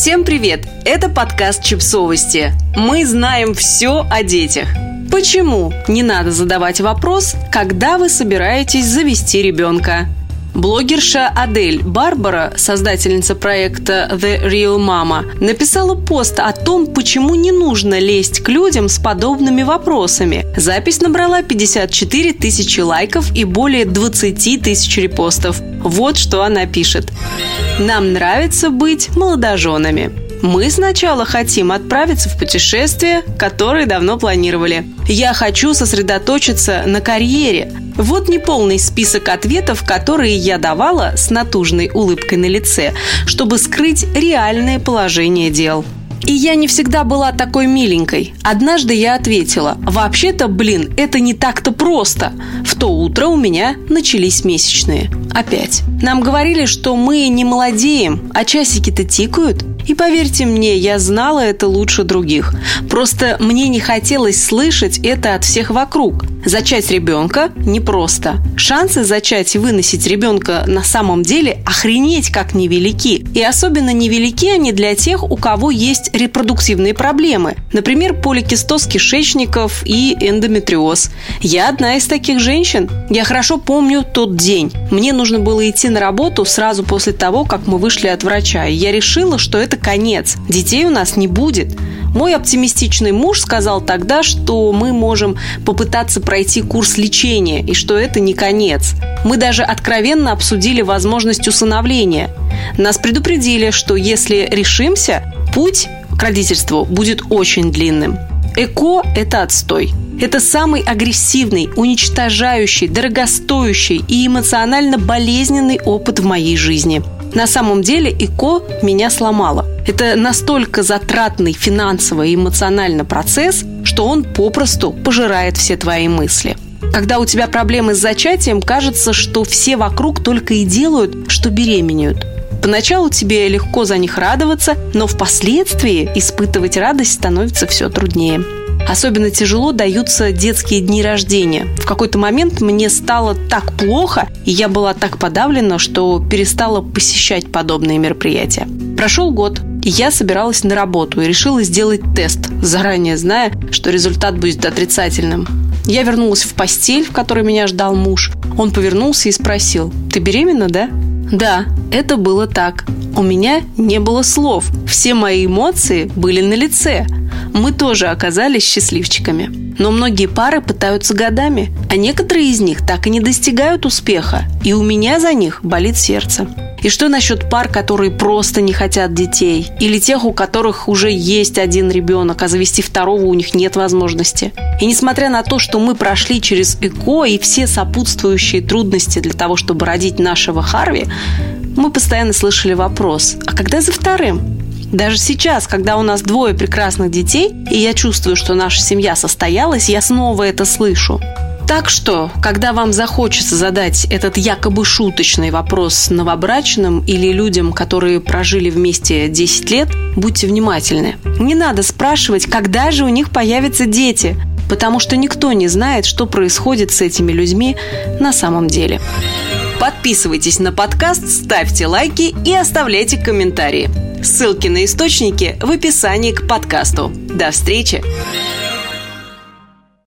Всем привет! Это подкаст Чипсовости. Мы знаем все о детях. Почему не надо задавать вопрос, когда вы собираетесь завести ребенка? Блогерша Адель Барбара, создательница проекта The Real Mama, написала пост о том, почему не нужно лезть к людям с подобными вопросами. Запись набрала 54 тысячи лайков и более 20 тысяч репостов. Вот что она пишет. Нам нравится быть молодоженами. Мы сначала хотим отправиться в путешествие, которое давно планировали. Я хочу сосредоточиться на карьере. Вот неполный список ответов, которые я давала с натужной улыбкой на лице, чтобы скрыть реальное положение дел. И я не всегда была такой миленькой. Однажды я ответила, вообще-то, блин, это не так-то просто. В то утро у меня начались месячные. Опять. Нам говорили, что мы не молодеем, а часики-то тикают. И поверьте мне, я знала это лучше других. Просто мне не хотелось слышать это от всех вокруг. Зачать ребенка непросто. Шансы зачать и выносить ребенка на самом деле охренеть как невелики. И особенно невелики они для тех, у кого есть репродуктивные проблемы. Например, поликистоз кишечников и эндометриоз. Я одна из таких женщин. Я хорошо помню тот день. Мне нужно было идти на работу сразу после того, как мы вышли от врача. И я решила, что это конец. Детей у нас не будет. Мой оптимистичный муж сказал тогда, что мы можем попытаться пройти курс лечения и что это не конец. Мы даже откровенно обсудили возможность усыновления. Нас предупредили, что если решимся, путь к родительству будет очень длинным. ЭКО – это отстой. Это самый агрессивный, уничтожающий, дорогостоящий и эмоционально болезненный опыт в моей жизни. На самом деле ЭКО меня сломало. Это настолько затратный финансово и эмоционально процесс, что он попросту пожирает все твои мысли. Когда у тебя проблемы с зачатием, кажется, что все вокруг только и делают, что беременеют. Поначалу тебе легко за них радоваться, но впоследствии испытывать радость становится все труднее. Особенно тяжело даются детские дни рождения. В какой-то момент мне стало так плохо, и я была так подавлена, что перестала посещать подобные мероприятия. Прошел год, и я собиралась на работу и решила сделать тест, заранее зная, что результат будет отрицательным. Я вернулась в постель, в которой меня ждал муж. Он повернулся и спросил, «Ты беременна, да?» Да, это было так. У меня не было слов. Все мои эмоции были на лице. Мы тоже оказались счастливчиками. Но многие пары пытаются годами, а некоторые из них так и не достигают успеха. И у меня за них болит сердце. И что насчет пар, которые просто не хотят детей? Или тех, у которых уже есть один ребенок, а завести второго у них нет возможности? И несмотря на то, что мы прошли через ЭКО и все сопутствующие трудности для того, чтобы родить нашего Харви, мы постоянно слышали вопрос, а когда за вторым? Даже сейчас, когда у нас двое прекрасных детей, и я чувствую, что наша семья состоялась, я снова это слышу. Так что, когда вам захочется задать этот якобы шуточный вопрос новобрачным или людям, которые прожили вместе 10 лет, будьте внимательны. Не надо спрашивать, когда же у них появятся дети, потому что никто не знает, что происходит с этими людьми на самом деле. Подписывайтесь на подкаст, ставьте лайки и оставляйте комментарии. Ссылки на источники в описании к подкасту. До встречи!